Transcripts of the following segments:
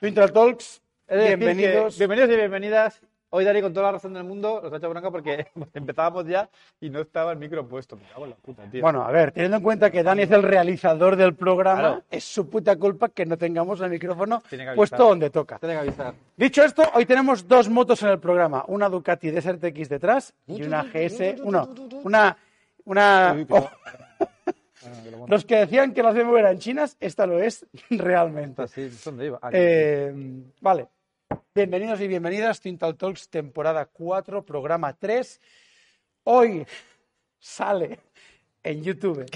Twintal Talks, bienvenidos. bienvenidos y bienvenidas. Hoy Dani con toda la razón del mundo nos ha hecho bronca porque empezábamos ya y no estaba el micro puesto. Me cago en la puta, tío. Bueno, a ver, teniendo en cuenta que Dani es el realizador del programa, Claro. es su puta culpa que no tengamos el micrófono Tiene que avisar. puesto donde toca. Tiene que avisar. Dicho esto, hoy tenemos dos motos en el programa, una Ducati Desert X detrás y una GS, uno, una, una, Uy, oh, los que decían que las BMW eran chinas, esta lo es realmente. ¿dónde iba? Ah, Eh, vale. Bienvenidos y bienvenidas, Tintal Talks, temporada 4, programa 3. Hoy sale en YouTube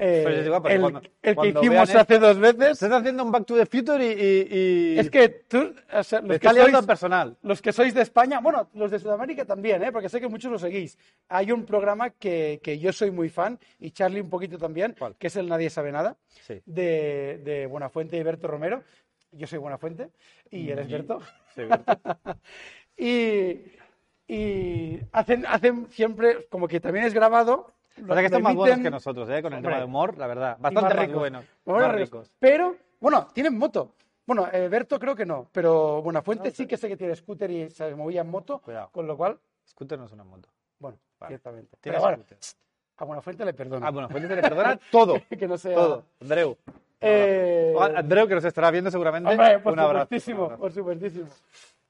eh, Pues igual, el, cuando- el que cuando hicimos hace dos veces. Estás haciendo un Back to the Future y... y- y- Es que tú, o sea, los, que sois, al personal. los que sois de España, bueno, los de Sudamérica también, ¿eh? porque sé que muchos lo seguís. Hay un programa que, que yo soy muy fan, y Charlie un poquito también, ¿Cuál? que es el Nadie Sabe Nada, Sí. de, de Buenafuente y Berto Romero. Yo soy Buenafuente y él es Berto. Sí, y, y hacen, hacen siempre, como que también es grabado. O sea que están lo más buenos que nosotros, ¿eh? Con el Hombre. tema de humor, la verdad. Bastante más, ricos. buenos. Más ricos. ricos. Pero, bueno, tienen moto. Bueno, eh, Berto creo que no, pero Buenafuente sí que sé que tiene scooter y se movía en moto, Cuidado. con lo cual, Scooter no es una moto. bueno, Vale. ciertamente. Pero bueno, a Buenafuente le perdono. Bueno, pues se le perdona todo. que no sea... Todo. Andreu. Eh, Andreu, que nos estará viendo seguramente. Hombre, por un abrazo. supuestísimo, un abrazo. por supuestísimo.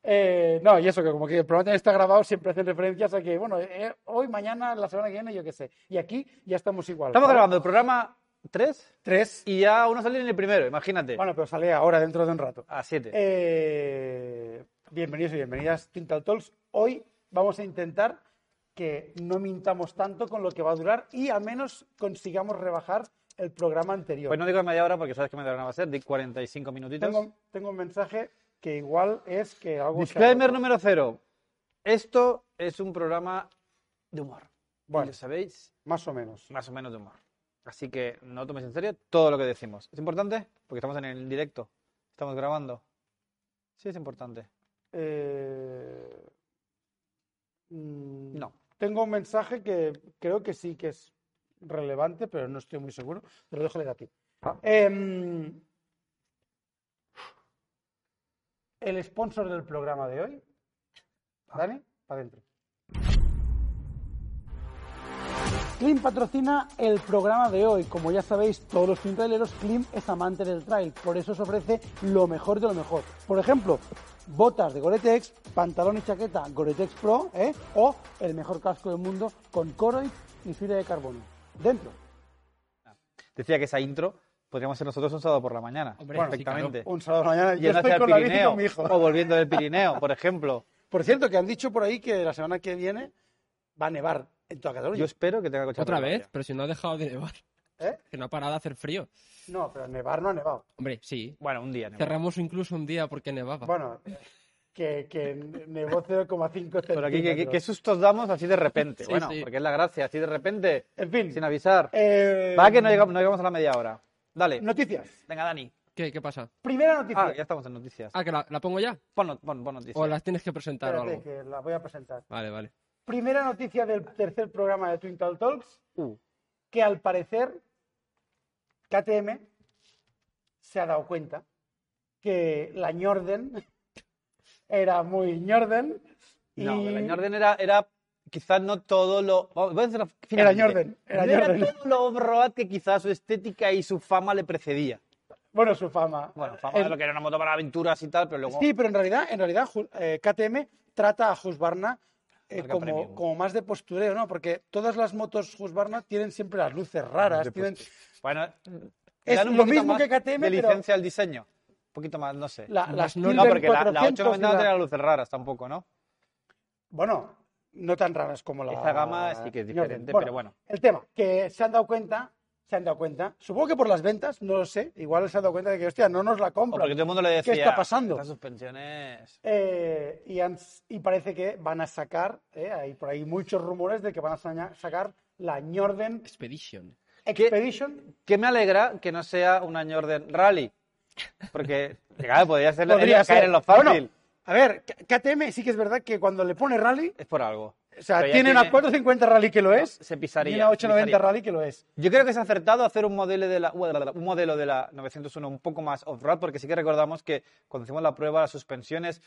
Eh, no, y eso, que como que el programa está grabado, siempre hacen referencias a que, bueno, eh, hoy, mañana, la semana que viene, yo qué sé. Y aquí ya estamos igual. Estamos grabando el programa 3 Tres. y ya uno sale en el primero, imagínate. Bueno, pero sale ahora, dentro de un rato. A 7. Eh, bienvenidos y bienvenidas, Tintal Talks. Hoy vamos a intentar que no mintamos tanto con lo que va a durar y al menos consigamos rebajar el programa anterior. Pues no digo media hora porque sabes que media hora no va a ser, di 45 minutitos. tengo, tengo un mensaje que igual es que algo... Disclaimer número cero. Esto es un programa de humor. Bueno. Lo sabéis, Más o menos. más o menos de humor. Así que no tomes en serio todo lo que decimos. ¿Es importante? Porque estamos en el directo. Estamos grabando. Sí, es importante. Eh, mm, No. Tengo un mensaje que creo que sí que es relevante, pero no estoy muy seguro. Te lo dejo leer a ti. Ah. Em, el sponsor del programa de hoy. Dani, para adentro. Klim patrocina el programa de hoy. Como ya sabéis, todos los quintraileros, Klim es amante del trail. Por eso os ofrece lo mejor de lo mejor. Por ejemplo, botas de Gore-Tex, pantalón y chaqueta Gore-Tex Pro, ¿eh? o el mejor casco del mundo con Coroid y fibra de carbono. Dentro. Decía que esa intro podríamos ser nosotros un sábado por la mañana. Hombre, perfectamente. Un sábado por la mañana. Yendo hacia el Pirineo. mi hijo. O volviendo del Pirineo, por ejemplo. Por cierto, que han dicho por ahí que la semana que viene va a nevar en toda Cataluña. Yo espero que tenga coche Otra vez, pero si no ha dejado de nevar. ¿Eh? Que no ha parado de hacer frío. No, pero nevar no ha nevado. Hombre, sí. Bueno, un día. Cerramos incluso un día porque nevaba. Bueno, que, que nevó 0,5 centímetros. Pero aquí, ¿qué, qué- qué sustos damos así de repente? Sí, bueno, sí. porque es la gracia, así de repente, En fin. sin avisar. eh, Va que no llegamos, no llegamos a la media hora. Dale. Noticias. Venga, Dani. ¿Qué, ¿Qué pasa? Primera noticia. Ah, ya estamos en noticias. Ah, que la, la pongo ya. Pon, pon, pon noticias. O las tienes que presentar o Espérate, algo. que la voy a presentar. Vale, vale. Primera noticia del tercer programa de Twinkle Talks, Uh, que al parecer KTM se ha dado cuenta que la Ñorden era muy Ñorden y No, la orden era, era quizás no todo lo... vamos, voy a decirlo era. Ñorden, era No era todo lo overroad que quizás su estética y su fama le precedía. Bueno, su fama. Bueno, fama de lo que era una moto para aventuras y tal, pero luego... Sí, pero en realidad, en realidad eh, KTM trata a Husqvarna eh, como, como más de postureo, ¿no? Porque todas las motos Husqvarna tienen siempre las luces raras, tienen Bueno, Es un lo mismo que KTM, de pero- licencia al diseño. Un poquito más, no sé. la- las no, no, porque la, la 400 y 890 no tenía luces raras tampoco, ¿no? Bueno, no tan raras como la. Esta gama sí que es diferente, pero bueno. El tema, que se han dado cuenta, se han dado cuenta, supongo que por las ventas, no lo sé, igual se han dado cuenta de que, hostia, no nos la compran. porque todo el mundo le decía, ¿Qué está pasando? Estas suspensiones... Eh, y, han- y parece que van a sacar, eh, hay por ahí muchos rumores de que van a sa- sacar la Jordan Expedition. Expedition. Que me alegra que no sea una Jordan Rally. Porque, claro, podría ser Podría caer ser. en lo fácil. Bueno, a ver, KTM sí que es verdad que cuando le pone rally, Es por algo. o sea, ya tiene una 450 rally que lo es, Se pisaría. y una 890 pisaría. rally que lo es. Yo creo que es acertado hacer un modelo de la, un modelo de la 901 un poco más off-road, porque sí que recordamos que cuando hicimos la prueba, las suspensiones,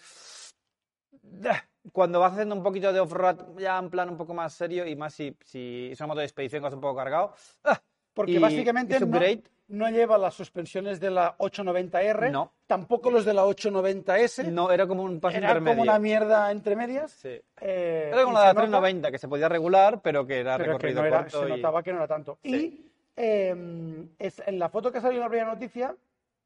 ¡ah! cuando vas haciendo un poquito de off-road ya en plan un poco más serio y más si, si es una moto de expedición que vas un poco cargado, ¡ah! Porque Y- básicamente y no, no lleva las suspensiones de la 890R, No. tampoco los de la 890S, no, era como un paso era intermedio. como una mierda entre medias. Sí. eh, Era como y la de se la nota- 390, que se podía regular, pero que era pero que recorrido no era, corto se y- notaba que no era tanto. Sí. Y eh, es, en la foto que ha salido en la primera noticia,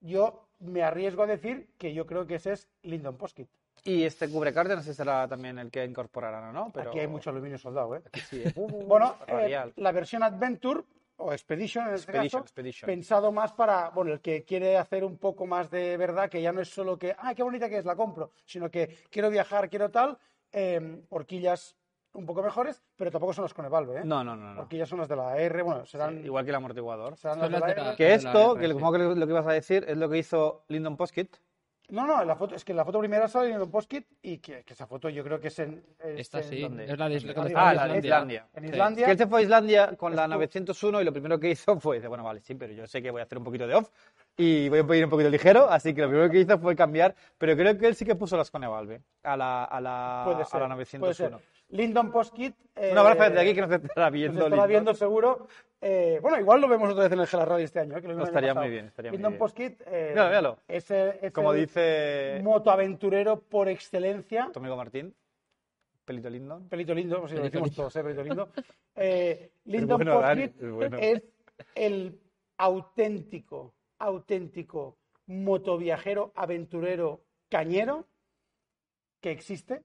yo me arriesgo a decir que yo creo que ese es Lyndon Poskit. Y este cubrecárter no sé si será también el que incorporarán o no, pero... Aquí hay mucho aluminio soldado, ¿eh? Aquí sí, ¿eh? Uh, Bueno, eh, la versión Adventure o Expedition en este Expedition, caso, Expedition. pensado más para, bueno, el que quiere hacer un poco más de verdad, que ya no es solo que, ah, qué bonita que es, la compro, sino que quiero viajar, quiero tal, eh, horquillas un poco mejores, pero tampoco son las con el valve, ¿eh? No, no, no. no. Horquillas son las de la R, bueno, serán, Sí, igual que el amortiguador. serán las de la R. Que esto, que supongo que lo, lo que ibas a decir, es lo que hizo Lyndon Poskit. No, no, en la foto, es que en la foto primera sale en un post-kit y que, que esa foto yo creo que es en... es Esta en- sí, ¿dónde? es la de cuando Ah, la de Islandia. En Sí. Islandia. Que él se fue a Islandia con la Estuvo- 901 y lo primero que hizo fue, dice, bueno, vale, sí, pero yo sé que voy a hacer un poquito de off y voy a ir un poquito ligero, así que lo primero que hizo fue cambiar, pero creo que él sí que puso las Conevalve a la, a la, Puede a la puede ser. 901. Lyndon Post-kit... eh, Un abrazo desde aquí que nos estará Nos viendo. estará Lyndon. viendo seguro. Eh, bueno, igual lo vemos otra vez en el Gela Rally este año. ¿eh? Que lo año Estaría muy bien, estaría muy Lyndon. Post-kit, eh. Es el, es Como el dice motoaventurero por excelencia. tu amigo Martín, Pelito Lindon. Pelito lindo, pues si lo decimos lindo. todos, ¿eh? Pelito lindo. Eh, Lyndon es bueno. es el auténtico, auténtico motoviajero, aventurero, cañero que existe.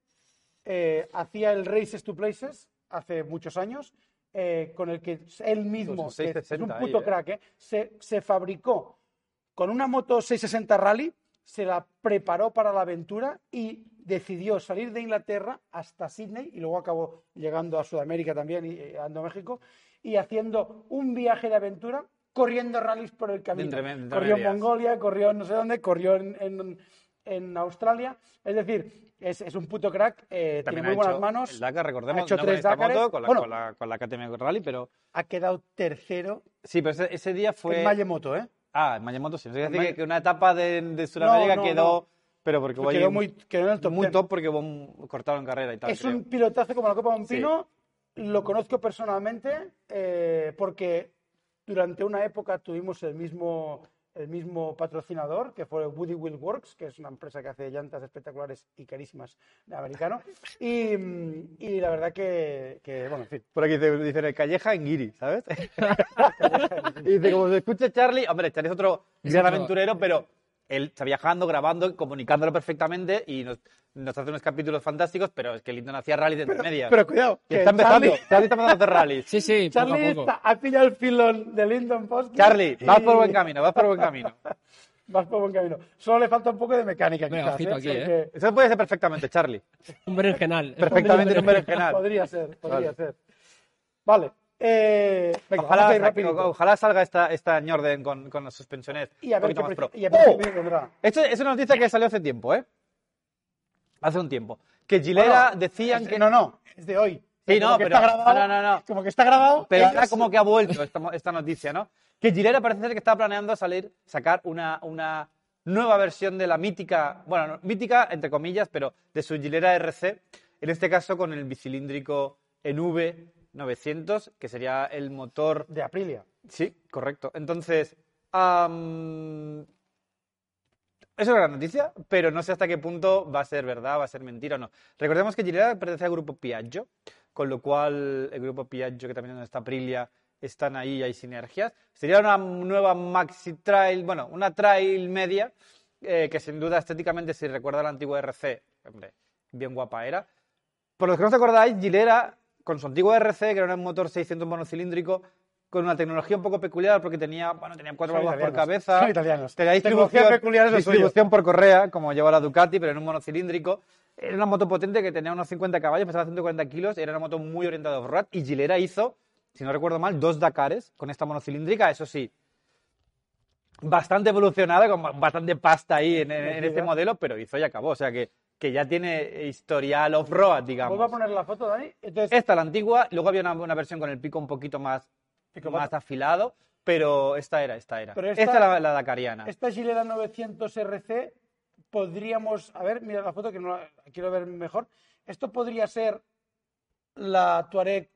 Eh, hacía el Races to Places hace muchos años, eh, con el que él mismo, Pues que es 660 un puto ahí, ¿eh? crack, ¿eh? se, se fabricó con una moto 660 Rally, se la preparó para la aventura y decidió salir de Inglaterra hasta Sydney y luego acabó llegando a Sudamérica también y eh, ando a México y haciendo un viaje de aventura corriendo rallies por el camino. entre- entre corrió en. Mongolia, corrió en no sé dónde, corrió en, en- en Australia. Es decir, es, es un puto crack, eh, tiene También muy buenas manos. El Dakar, recordemos, ha hecho no tres con esta moto, con la, Bueno. con la, con la KTM Rally, pero Ha quedado tercero sí, pero ese, ese día fue... en Mayemoto, ¿eh? Ah, en Mayemoto sí. Es decir, Maye- que, una etapa de, de Sudamérica No, no, quedó... Pero porque hubo Quedó ahí muy, quedó en el top muy 10. top porque hubo un cortado en carrera y tal. Es creo. un pilotazo como la Copa Montpino. Lo conozco personalmente eh, porque durante una época tuvimos el mismo, el mismo patrocinador, que fue Woody Wheel Works, que es una empresa que hace llantas espectaculares y carísimas de americano. Y, y la verdad que, que, bueno, en fin. Por aquí dice, dice Calleja en Guiri, ¿sabes? y dice, como se escucha Charlie, hombre, Charlie es otro gran aventurero, pero él está viajando, grabando, comunicándolo perfectamente y nos, nos hace unos capítulos fantásticos, pero es que Linton hacía rally de medias. Pero cuidado, Que está empezando, Charlie, Charlie está empezando a hacer rallies. Sí, sí, poco Charlie a poco. está- ha pillado el filón de Lyndon Post. Charlie, vas por buen camino, vas por buen camino. Vas por buen camino. Solo le falta un poco de mecánica, Venga, quizás. ojito ¿eh? aquí, Porque- Eso puede ser perfectamente, Charlie. Un berenjenal. Perfectamente en un berenjenal. Podría ser, podría Vale. ser. Vale. Eh, venga, vamos a Ojalá, salga esta, esta Jordan con, con las suspensiones Y a ver qué y a ver qué precio tendrá. Esto es una noticia que salió hace tiempo, ¿eh? Hace un tiempo. Que Gilera Bueno, decían es- que... No, no, es de hoy. Sí, Como no, que pero- está grabado, no, no, no. Como que está grabado. Pero ellos- ahora como que ha vuelto esta, esta noticia, ¿no? Que Gilera parece ser que está planeando salir, sacar una, una nueva versión de la mítica, bueno, no, mítica entre comillas, pero de su Gilera RC, en este caso con el bicilíndrico en V900, que sería el motor De Aprilia. Sí, correcto. Entonces, am, es una gran noticia, pero no sé hasta qué punto va a ser verdad, va a ser mentira o no. Recordemos que Gilera pertenece al grupo Piaggio, con lo cual el grupo Piaggio, que también está Aprilia, están ahí y hay sinergias. Sería una nueva maxi trail, bueno, una trail media, eh, que sin duda estéticamente, si recuerda la antigua RC, hombre, bien guapa era. Por los que no os acordáis, Gilera, con su antiguo RC, que era un motor 600 monocilíndrico, con una tecnología un poco peculiar, porque tenía, bueno, tenía cuatro válvulas por cabeza. son italianos. Tenía distribución, peculiar distribución por correa, como lleva la Ducati, pero en un monocilíndrico. Era una moto potente que tenía unos 50 caballos, pesaba 140 kilos, era una moto muy orientada a off-road, y Gilera hizo, si no recuerdo mal, dos Dakares con esta monocilíndrica, eso sí, bastante evolucionada, con ba- bastante pasta ahí en, en- en este modelo, pero hizo y acabó. O sea que, que ya tiene historial off-road, digamos. Vuelvo a poner la foto, Dani. Entonces, Esta, la antigua, luego había una, una versión con el pico un poquito más, Pico más afilado, pero esta era, esta era. Pero esta, esta- es la, la Dakariana. esta Gilera 900 RC podríamos, a ver, mira la foto que no la quiero ver mejor. Esto podría ser la Touareg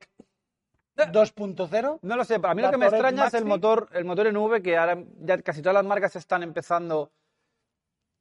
2.0. No lo sé, a mí lo que me extraña es el motor, el motor en V, que ahora ya casi todas las marcas están empezando,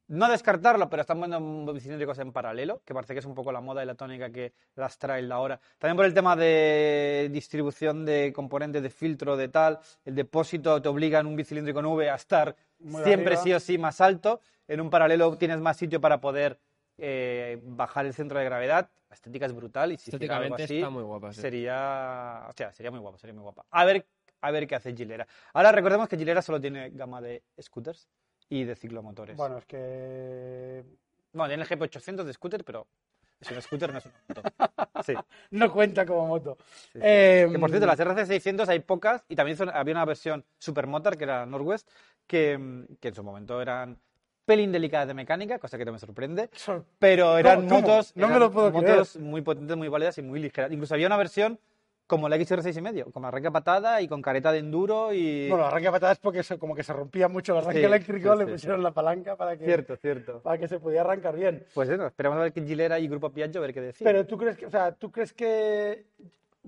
no descartarlo, pero están poniendo bicilíndricos en paralelo, que parece que es un poco la moda y la tónica que las trae ahora. También por el tema de distribución de componentes de filtro, de tal, el depósito te obliga en un bicilíndrico en V a estar Muy siempre arriba. sí o sí más alto, en un paralelo tienes más sitio para poder eh, bajar el centro de gravedad. La estética es brutal y si hiciera algo Estéticamente así, está muy guapa, sí. sería, o sea, sería muy guapa, sería muy guapa. A ver, a ver qué hace Gilera. Ahora recordemos que Gilera solo tiene gama de scooters y de ciclomotores. Bueno, es que Bueno, tiene el GP800 de scooter, pero es un scooter, no es una moto. Sí. no cuenta como moto. sí, sí. Eh, Que por cierto, las RC600 hay pocas y también había una versión supermotor que era Northwest, que, que en su momento eran pelín delicadas de mecánica, cosa que no me sorprende. Sor- Pero eran ¿Cómo? motos, No me lo puedo motos muy potentes, muy válidas y muy ligeras. Incluso había una versión como la XR6 y medio, con arranque a patada y con careta de enduro y... Bueno, arranque a patadas porque se- como que se rompía mucho el arranque Sí, eléctrico, sí, le sí, pusieron la palanca para que, Cierto, cierto. para que se pudiera arrancar bien. Pues bueno, esperamos a ver que Gilera y Grupo Piaggio a ver qué decir. Pero tú crees que, o sea, tú crees que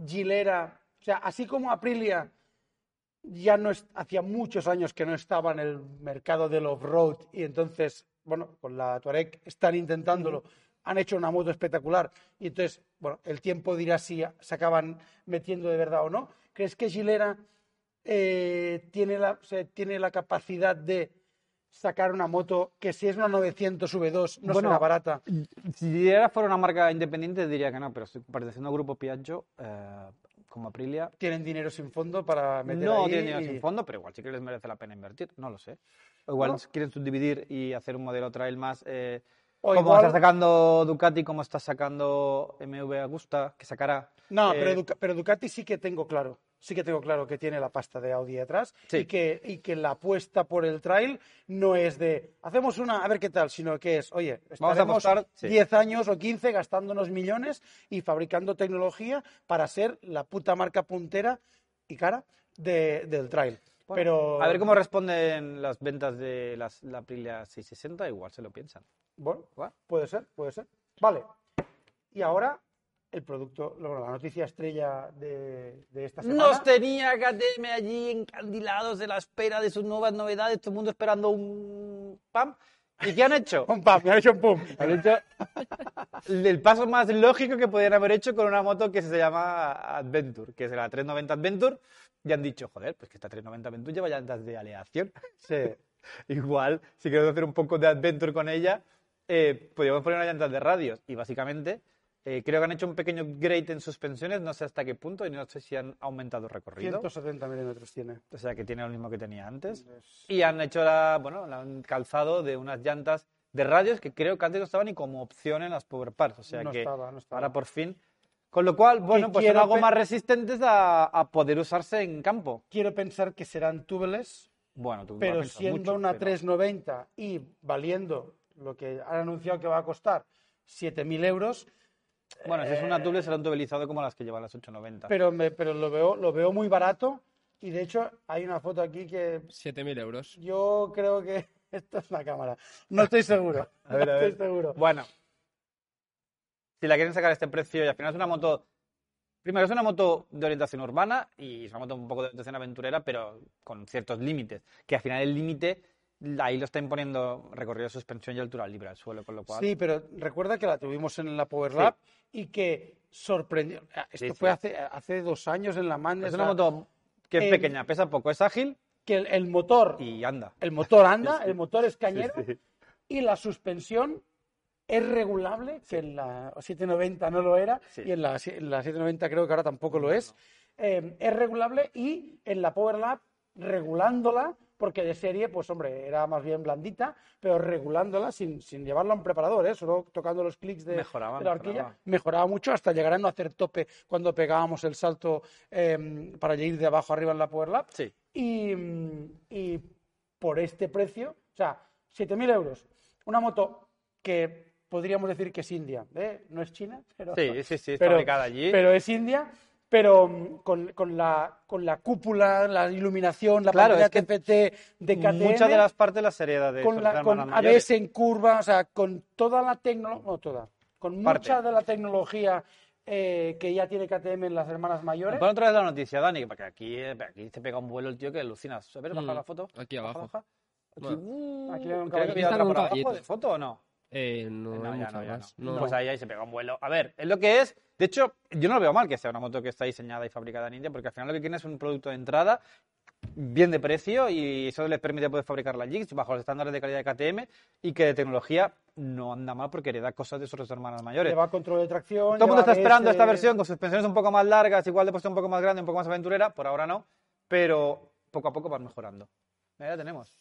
Gilera, o sea, así como Aprilia ya no es, hacía muchos años que no estaba en el mercado del off-road y entonces, bueno, con la Touareg están intentándolo, han hecho una moto espectacular y entonces, bueno, el tiempo dirá si se acaban metiendo de verdad o no. ¿Crees que Gilera eh, tiene, la, o sea, tiene la capacidad de sacar una moto que si es una 900 V2 no Bueno, será barata? Si Gilera fuera una marca independiente diría que no, pero perteneciendo al Grupo Piaggio, eh, como Aprilia, tienen dinero sin fondo para meter no ahí tienen dinero y- sin fondo, pero igual sí que les merece la pena invertir, no lo sé. O igual No. quieren subdividir y hacer un modelo trail más... eh, como igual- está sacando Ducati, como está sacando MV Agusta, que sacará... No, eh, pero, Duca- pero Ducati sí que tengo claro. Sí que tengo claro que tiene la pasta de Audi detrás Sí. y, que, y que la apuesta por el trail no es de hacemos una a ver qué tal, sino que es, oye, Vamos a apostar, sí. 10 años o 15 gastándonos millones y fabricando tecnología para ser la puta marca puntera y cara de- del trail. Bueno, pero A ver cómo responden las ventas de las, la Aprilia 660, igual se lo piensan. Bueno, puede ser, puede ser. Vale. Y ahora el producto, bueno, la noticia estrella de, de esta semana. Nos tenía KTM allí encandilados de la espera de sus nuevas novedades, todo el mundo esperando un PAM. ¿Y qué han hecho? Un pam, me ha hecho un pum. Han hecho el paso más lógico que podrían haber hecho con una moto que se llama Adventure, que es la 390 Adventure, y han dicho, joder, pues que esta 390 Adventure lleva llantas de aleación. Sí. Igual, si queremos hacer un poco de Adventure con ella, eh, podríamos poner unas llantas de radios. Y básicamente, eh, creo que han hecho un pequeño upgrade en suspensiones, no sé hasta qué punto, y no sé si han aumentado recorrido. 170 milímetros tiene. O sea, que tiene lo mismo que tenía antes. Y han hecho la, bueno, la han calzado de unas llantas de radios que creo que antes no estaban ni como opción en las Power Parts. O sea No que estaba, no estaba. ahora por fin. Con lo cual, bueno, pues son algo más resistentes a, a poder usarse en campo. Quiero pensar que serán tubeless, Bueno, tú pero siendo mucho, una pero- 390 y valiendo lo que han anunciado que va a costar 7.000 euros, Bueno, si es una tubeless será un tubelizado como las que llevan las 890. pero, me, pero lo, veo, lo veo muy barato y de hecho hay una foto aquí que 7.000 euros. yo creo que esto es la cámara. No estoy seguro. A ver, no a ver. estoy seguro. Bueno, si la quieren sacar a este precio y al final es una moto. Primero, es una moto de orientación urbana y es una moto un poco de orientación aventurera, pero con ciertos límites. Que al final el límite ahí lo está imponiendo recorrido de suspensión y altura libre al suelo, con lo cual. Sí, pero recuerda que la tuvimos en la Power Lab y que sorprendió. Esto Sí, fue sí. hace, hace dos años en la Mandes. es una moto que es Eh, pequeña, pesa poco, es ágil que el, el motor, y anda. el motor anda, el motor es cañero Sí, sí. y la suspensión es regulable, que en la 790 no lo era, Sí. y en la, en la 790 creo que ahora tampoco lo es. Eh, es regulable y en la Power Lab, regulándola, porque de serie, pues hombre, era más bien blandita, pero regulándola sin, sin llevarla a un preparador, ¿eh? solo tocando los clics de, Mejoraba, de la horquilla, mejoraba. mejoraba mucho hasta llegar a no hacer tope cuando pegábamos el salto eh, para ir de abajo arriba en la Power Lab. Sí. Y, y por este precio, o sea, 7.000 euros, una moto que podríamos decir que es India, ¿eh? no es China, pero, Sí, sí, sí, es pero- allí. pero es India, pero mm, con, con la, con la cúpula, la iluminación, la Claro, pantalla es que TFT de KTM, Muchas de las partes las hereda de con, la, con. ABS en curva, o sea, con toda la tecnología, no toda, con Parte. mucha de la tecnología eh, que ya tiene KTM en las hermanas mayores. Pon otra vez la noticia, Dani, porque aquí, eh, aquí te pega un vuelo el tío que alucinas. A ver, baja Mm, la foto. aquí abajo. baja. Aquí, Bueno. uh, Aquí hay un caballito. Está un por abajo caballito. de foto o no. Eh, no, No, hay ya mucha no, ya más. no. No. Pues ahí, ahí se pega un vuelo. A ver, es lo que es. De hecho, yo no lo veo mal que sea una moto que está diseñada y fabricada en India, porque al final lo que tiene es un producto de entrada bien de precio y eso les permite poder fabricar la Jigs bajo los estándares de calidad de KTM y que de tecnología no anda mal porque hereda cosas de sus hermanas mayores. Lleva control de tracción. Todo el mundo está esperando esta versión con suspensiones un poco más largas, igual de puesto un poco más grande, un poco más aventurera, por ahora no, pero poco a poco van mejorando. Ahí la tenemos.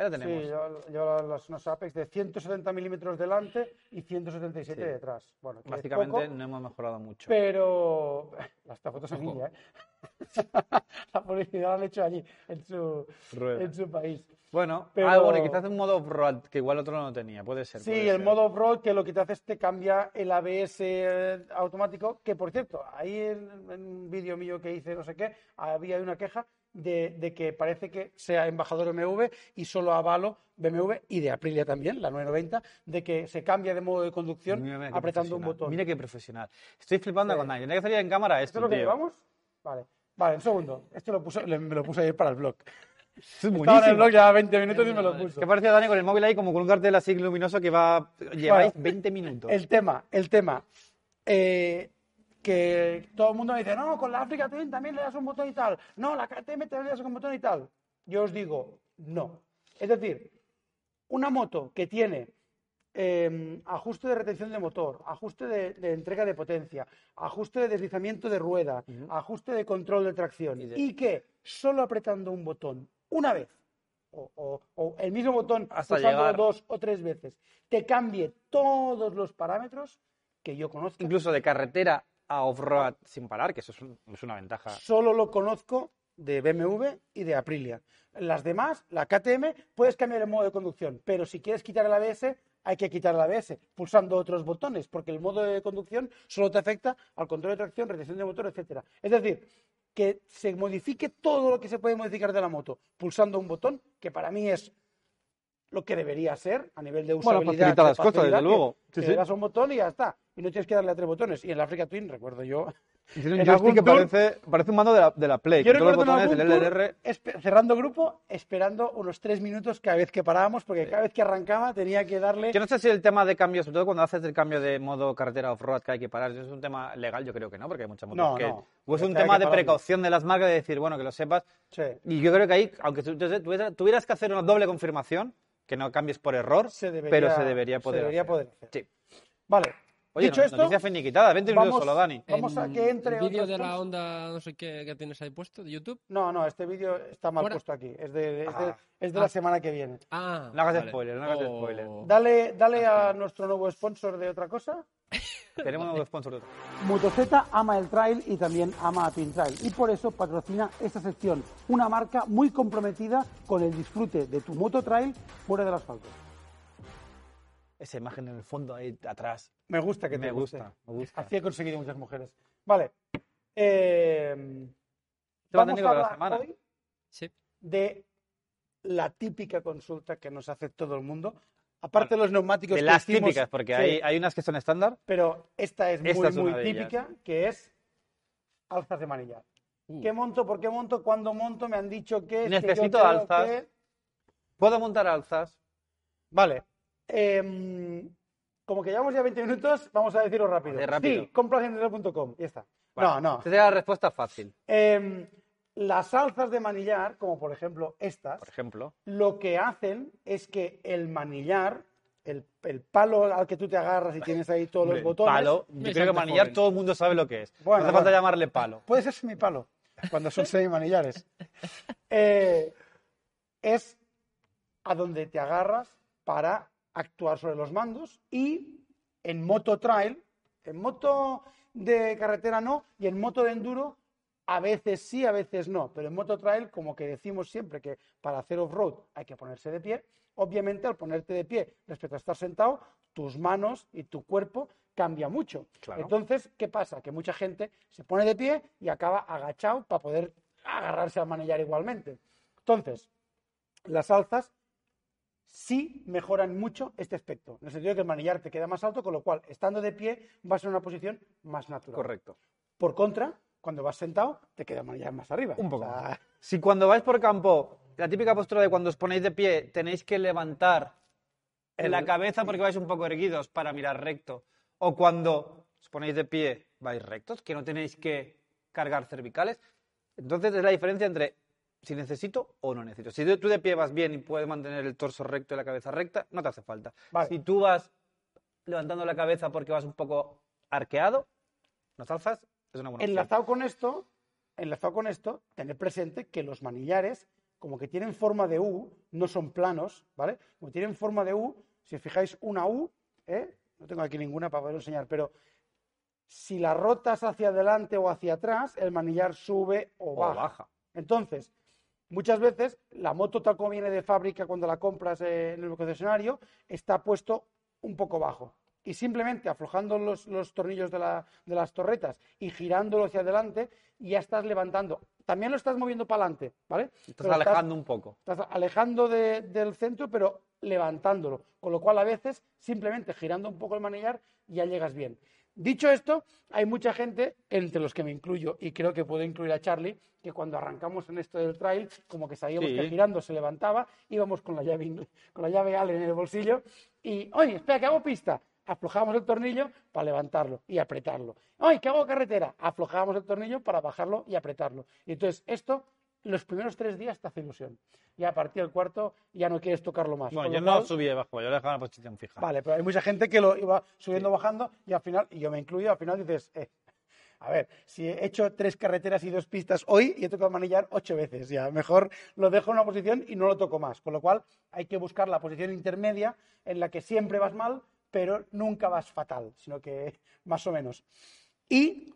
Ahí la tenemos. Sí, lleva, lleva las, unos Apex de 170 milímetros delante y 177 Sí. detrás. Bueno, que Básicamente poco, no hemos mejorado mucho. pero esta foto es Ojo. India, ¿eh? la publicidad la han hecho allí, en su, en su país. Bueno, Pero- ah, bueno, y quizás un modo off-road que igual otro no tenía, puede ser. Sí, puede el ser. modo off-road que lo que te hace es te cambia el ABS eh, automático, que por cierto, ahí en, en un vídeo mío que hice, no sé qué, había una queja de, de que parece que sea embajador BMW y solo avalo BMW y de Aprilia también, la 990, de que se cambia de modo de conducción Mira, apretando un botón. Mira qué profesional. Estoy flipando Sí. con Dani. Tiene que salir en cámara ¿Esto esto, es lo que llevamos? Vale. Vale, un segundo. Esto lo puso, me lo puse ayer para el blog. Es Estaba en el blog ya 20 minutos y me lo puso. Que parece Dani con el móvil ahí como con un cartel así luminoso que va... Lleváis 20 minutos. El tema, el tema. eh, que todo el mundo me dice, no, con la Africa Twin también le das un botón y tal. No, la KTM también le das un botón y tal. Yo os digo, no. Es decir, una moto que tiene eh, ajuste de retención de motor, ajuste de, de entrega de potencia, ajuste de deslizamiento de rueda, ajuste de control de tracción Y de- y que solo apretando un botón una vez o, o- o el mismo botón Hasta llegar. dos o tres veces te cambie todos los parámetros que yo conozco. Incluso de carretera a off-road sin parar, que eso es, un- es una ventaja. Solo lo conozco de BMW y de Aprilia. Las demás, la KTM, puedes cambiar el modo de conducción, pero si quieres quitar el ABS, hay que quitar el ABS pulsando otros botones, porque el modo de conducción solo te afecta al control de tracción, retención de motor, etcétera. Es decir, que se modifique todo lo que se puede modificar de la moto pulsando un botón, que para mí es lo que debería ser a nivel de Bueno, usabilidad. facilita de las cosas, desde luego. Sí, que sí. le das un botón y ya está. Y no tienes que darle a tres botones. Y en la Africa Twin, recuerdo yo, Tiene un joystick que parece, parece un mando de la, de la Play, Yo los recuerdo en botones tour, LR. cerrando grupo, esperando unos tres minutos cada vez que parábamos, porque cada vez que arrancaba tenía que darle. Yo no sé si el tema de cambio, sobre todo cuando haces el cambio de modo carretera off-road que hay que parar, ¿eso es un tema legal? Yo creo que no, porque hay muchas motos No, que... no. O es un Es tema de precaución de las marcas de decir, bueno, que lo sepas. Sí, Y yo creo que ahí, aunque tuvieras que hacer una doble confirmación, que no cambies por error, se debería, pero se debería poder se debería hacer. poder hacer. Sí. Vale. Oye, Dicho no- esto, noticia finiquitada, 20 minutos vamos- solo, Dani. Vamos a que entre El vídeo de la onda, no sé qué, que tienes ahí puesto, de YouTube. No, no, este vídeo está mal Fuera. puesto aquí. Es de, es de, Ah. es de Ah. la semana que viene. Ah, No hagas vale. spoiler, no hagas Oh. spoiler. Dale, dale a nuestro nuevo sponsor de otra cosa. Tenemos un nuevo sponsor. de otro. Motoceta ama el trail y también ama a Twin Trail y por eso patrocina esta sección, una marca muy comprometida con el disfrute de tu moto trail fuera del asfalto. Esa imagen en el fondo ahí atrás. Me gusta que Me te guste. gusta, me gusta. Así he conseguido muchas mujeres. Vale. Eh, vamos a la semana. hoy Sí. de la típica consulta que nos hace todo el mundo. Aparte de los neumáticos De que las hicimos- típicas, porque sí, hay, hay unas que son estándar. Pero esta es muy, Esta es muy ellas. típica, que es alzas de manillar. Uh, ¿Qué monto? ¿Por qué monto? ¿Cuándo monto? Me han dicho que... Necesito alzas. que- Puedo montar alzas. Vale. Em, como que llevamos ya 20 minutos, vamos a decirlo rápido. Hacer rápido. Sí, compras.com. Ya está. Bueno, no, no. Esta sería la respuesta fácil, Em, las alzas de manillar, como por ejemplo estas, por ejemplo. lo que hacen es que el manillar el, el palo al que tú te agarras y tienes ahí todos los botones. Palo, yo creo que manillar joven. todo el mundo sabe lo que es. Bueno, no hace falta bueno. llamarle palo. Puede ser mi palo, cuando son semimanillares. Eh, es a donde te agarras para actuar sobre los mandos y en moto trail, en moto de carretera no y en moto de enduro a veces sí, a veces no, pero en moto trail como que decimos siempre que para hacer off-road hay que ponerse de pie, obviamente al ponerte de pie respecto a estar sentado, tus manos y tu cuerpo cambia mucho. Claro. Entonces, ¿qué pasa? Que mucha gente se pone de pie y acaba agachado para poder agarrarse al manillar igualmente. Entonces, las alzas sí mejoran mucho este aspecto, en el sentido de que el manillar te queda más alto, con lo cual, estando de pie, vas en una posición más natural. Correcto. Por contra, cuando vas sentado, te queda el manillar más arriba. Un poco O sea, más. Si cuando vais por campo, la típica postura de cuando os ponéis de pie, tenéis que levantar El- la cabeza porque vais un poco erguidos para mirar recto. O cuando os ponéis de pie, vais rectos, que no tenéis que cargar cervicales. Entonces es la diferencia entre si necesito o no necesito. Si tú de pie vas bien y puedes mantener el torso recto y la cabeza recta, no te hace falta. Vale. Si tú vas levantando la cabeza porque vas un poco arqueado, las alzas es una buena opción. Enlazado con esto, enlazado con esto, tener presente que los manillares, como que tienen forma de U, no son planos, ¿vale? Como tienen forma de U, si os fijáis una U, ¿eh? no tengo aquí ninguna para poder enseñar, pero si la rotas hacia adelante o hacia atrás, el manillar sube o O baja. baja. Entonces, muchas veces la moto tal como viene de fábrica cuando la compras eh, en el concesionario está puesto un poco bajo. Y simplemente aflojando los, los tornillos de, la- de las torretas y girándolo hacia adelante, ya estás levantando. También lo estás moviendo para adelante, ¿vale? Estás Pero alejando un poco. estás alejando de- del centro, pero levantándolo. Con lo cual, a veces, simplemente girando un poco el manillar, ya llegas bien. Dicho esto, hay mucha gente, entre los que me incluyo, y creo que puedo incluir a Charlie, que cuando arrancamos en esto del trail, como que sabíamos Sí. que girando se levantaba, íbamos con la llave, con la llave Allen en el bolsillo, y, oye, espera, que hago pista. Aflojábamos el tornillo para levantarlo y apretarlo. ¡Ay, que hago carretera! Aflojábamos el tornillo para bajarlo y apretarlo. Y entonces, esto, los primeros tres días te hace ilusión. Y a partir del cuarto ya no quieres tocarlo más. Bueno, yo no cual- subí de bajo, yo lo dejaba en la posición fija. Vale, pero hay mucha gente que lo iba subiendo, bajando, y al final, y yo me incluyo, al final dices, eh, a ver, si he hecho tres carreteras y dos pistas hoy y he tocado manillar ocho veces, ya mejor lo dejo en una posición y no lo toco más. Con lo cual hay que buscar la posición intermedia en la que siempre vas mal, pero nunca vas fatal, sino que más o menos. Y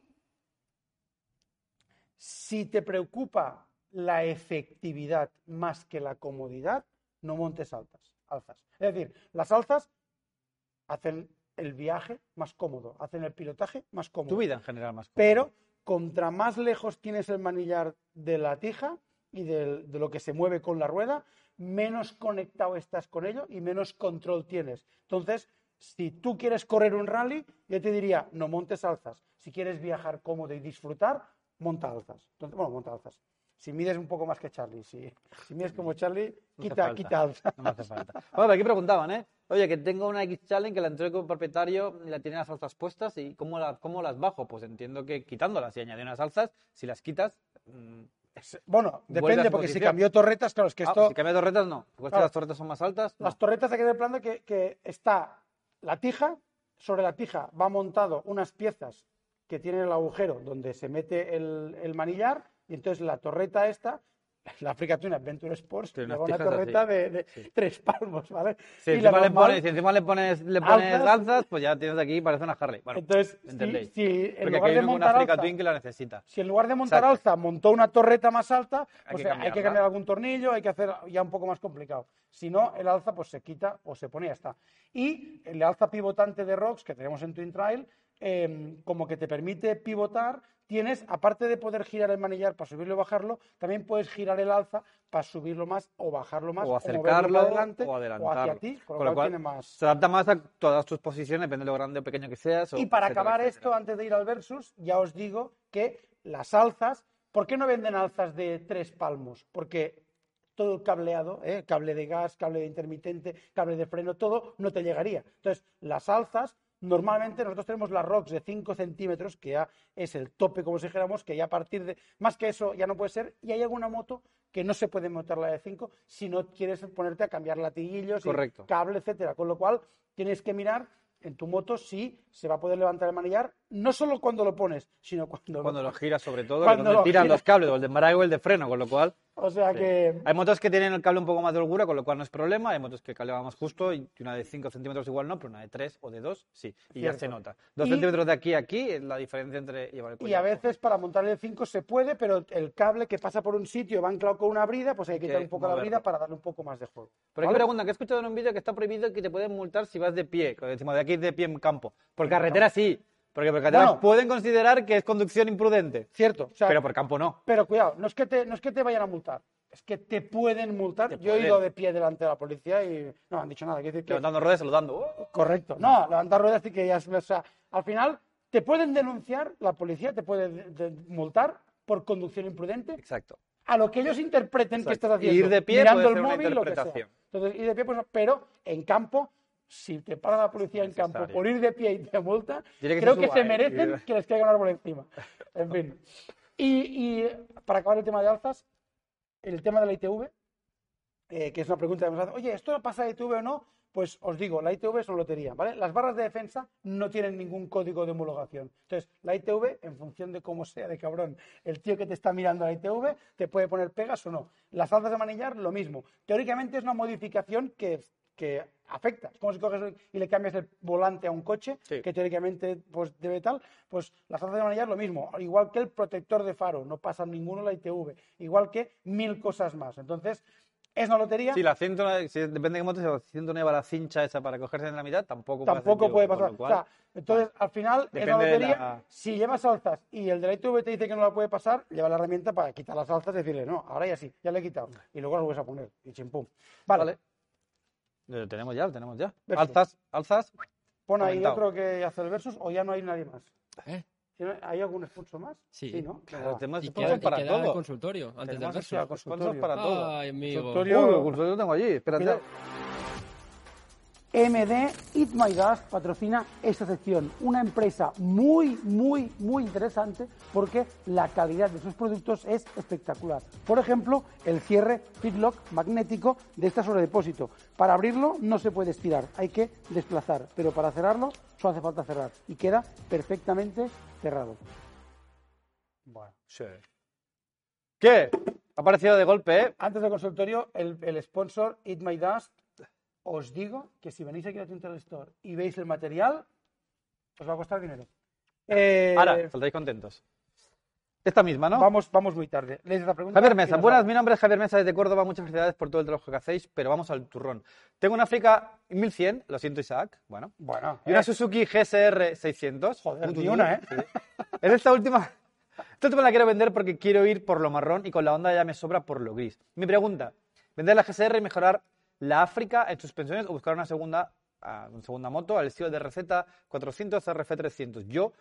si te preocupa la efectividad más que la comodidad, no montes altas, alzas. Es decir, las alzas hacen el viaje más cómodo, hacen el pilotaje más cómodo. Tu vida en general más. cómoda. Pero contra más lejos tienes el manillar de la tija y del- de lo que se mueve con la rueda, menos conectado estás con ello y menos control tienes. Entonces, si tú quieres correr un rally, yo te diría, no montes alzas. Si quieres viajar cómodo y disfrutar, monta alzas. Entonces, bueno, monta alzas. Si mides un poco más que Charlie, si, si mides como Charlie, quita, quita alza. No hace falta. Bueno, aquí preguntaban, ¿eh? Oye, que tengo una X-Challenge que la entrego como propietario y la tiene las alzas puestas y ¿cómo, la- cómo las bajo? Pues entiendo que quitándolas y añadiendo unas alzas, si las quitas... mm, Bueno, depende, porque si cambió torretas, claro, es que ah, esto... si cambia de torretas, no. Las torretas son más altas, no. Las torretas hay que tener plano que, que está la tija, sobre la tija va montado unas piezas que tienen el agujero donde se mete el, el manillar y entonces la torreta esta, la Africa Twin Adventure Sports, Tiene una torreta así. de, de Sí. tres palmos, ¿vale? Si Y encima, le pones, si encima le pones, le pones Alzas. alzas, pues ya tienes aquí, parece una Harley. Bueno, entonces, si, entendéis. si en porque lugar aquí hay de una montar alza, Twin que la necesita. si en lugar de montar Exacto. alza montó una torreta más alta, Hay pues que hay que cambiar algún tornillo, hay que hacer ya un poco más complicado. Si no, el alza pues se quita o se pone y ya está. Y el alza pivotante de Rocks que tenemos en Twin Trail, eh, como que te permite pivotar, tienes, aparte de poder girar el manillar para subirlo y bajarlo, también puedes girar el alza para subirlo más o bajarlo más O acercarlo para adelante o hacia adelantarlo. ti, con lo, Con lo cual, cual, tiene más... Se adapta más a todas tus posiciones, depende de lo grande o pequeño que seas. o Y para etcétera, acabar etcétera. esto, antes de ir al versus, ya os digo que las alzas, ¿por qué no venden alzas de tres palmos? Porque todo el cableado, ¿eh? cable de gas, cable de intermitente, cable de freno, todo no te llegaría. Entonces, las alzas Normalmente nosotros tenemos las ROX de 5 centímetros, que ya es el tope, como si dijéramos, que ya a partir de, más que eso ya no puede ser, y hay alguna moto que no se puede montar la de 5 si no quieres ponerte a cambiar latiguillos, y Correcto. cable, etcétera. Con lo cual tienes que mirar en tu moto si se va a poder levantar el manillar, no solo cuando lo pones, sino cuando, Cuando lo giras, sobre todo, Cuando lo tiran los cables, o el de embrague o el de freno, con lo cual. O sea sí. que Hay motos que tienen el cable un poco más de holgura, con lo cual no es problema. Hay motos que el cable va más justo y una de 5 centímetros igual no, pero una de 3 o de 2 sí. Y ya Cierto. se nota. 2 Y- centímetros de aquí a aquí es la diferencia entre llevar el Y collar. a veces para montar el 5 se puede, pero el cable que pasa por un sitio y va anclado con una brida, pues hay que quitar un poco la brida para darle un poco más de juego. Pero aquí ¿Vale? preguntan que he escuchado en un vídeo que está prohibido que te pueden multar si vas de pie, que decimos de aquí de pie en campo. Por carretera sí, porque por carretera Bueno. pueden considerar que es conducción imprudente, Cierto. o sea, pero por campo no. pero cuidado, no es, que te, no es que te vayan a multar, es que te pueden multar. Te Yo he pueden. ido de pie delante de la policía y no me han dicho nada. Decir que- Levantando ruedas, saludando. ¡Oh! Correcto. No, levantar ruedas y que ya es- o sea, al final te pueden denunciar, la policía te puede de- de- multar por conducción imprudente Exacto. a lo que ellos interpreten que estás haciendo. Ir de pie mirando puede el ser una móvil, lo que sea. Entonces, ir de pie, pues, pero en campo, si te para la policía en campo por ir de pie y te multa, que creo se que se merecen que les caiga un árbol encima. En fin. Y, y para acabar el tema de alzas, el tema de la ITV, eh, que es una pregunta que nos hacen, oye, ¿esto pasa de ITV o no? Pues os digo, la ITV es una lotería, ¿vale? Las barras de defensa no tienen ningún código de homologación. Entonces, la ITV, en función de cómo sea de cabrón el tío que te está mirando la ITV, te puede poner pegas o no. Las alzas de manillar, lo mismo. Teóricamente es una modificación que, que afecta. Es como si coges y le cambias el volante a un coche, Sí. que teóricamente pues, debe tal. Pues las alzas de manillar, lo mismo. Igual que el protector de faro, no pasa ninguno la ITV. Igual que mil cosas más. Entonces, es una lotería. Sí, la 109, si depende de qué moto, si la 109 va la cincha esa para cogerse en la mitad, tampoco puede tampoco puede pasar. lo O cual- sea, entonces, al final, es una lotería. la- Si llevas alzas y el de la ITV te dice que no la puede pasar, lleva la herramienta para quitar las alzas y decirle, no, ahora ya sí, ya le he quitado. Y luego las vuelves a poner. Y chimpum. Vale, Vale. Lo tenemos ya, lo tenemos ya. Versus. Alzas, alzas. pon ahí comentado. otro que hace el versus o ya no hay nadie más. ¿Eh? ¿Tiene- ¿Hay algún sponsor más? Sí. ¿no? Claro, tenemos para queda el todo. consultorio antes del verso. consultorio. para todo. Ay, amigo. Consultorio. Uy, el consultorio lo tengo allí, espérate. MD Eat My Dust patrocina esta sección, una empresa muy, muy, muy interesante porque la calidad de sus productos es espectacular. Por ejemplo, el cierre Fitlock magnético de esta sobre depósito. Para abrirlo no se puede estirar, hay que desplazar, pero para cerrarlo solo hace falta cerrar y queda perfectamente cerrado. Bueno, sí. ¿Qué? Ha aparecido de golpe, ¿eh? Antes del consultorio, el, el sponsor Eat My Dust, os digo que si venís aquí a Tintel Store y veis el material, os va a costar dinero. Eh, Ahora, saldréis contentos. Esta misma, ¿no? Vamos, vamos muy tarde. Lees esta pregunta. Javier Mesa, buenas, mi nombre es Javier Mesa desde Córdoba, muchas felicidades por todo el trabajo que hacéis, pero vamos al turrón. Tengo una África 1100, lo siento Isaac, bueno, Bueno, y una eh, Suzuki GSR 600. Joder, ni una, ¿eh? Sí. Esta última, esta última la quiero vender porque quiero ir por lo marrón y con la onda ya me sobra por lo gris. Mi pregunta, ¿vender la GSR y mejorar la África en suspensiones o buscar una segunda, ah, una segunda moto al estilo de receta 400 RF 300? Yo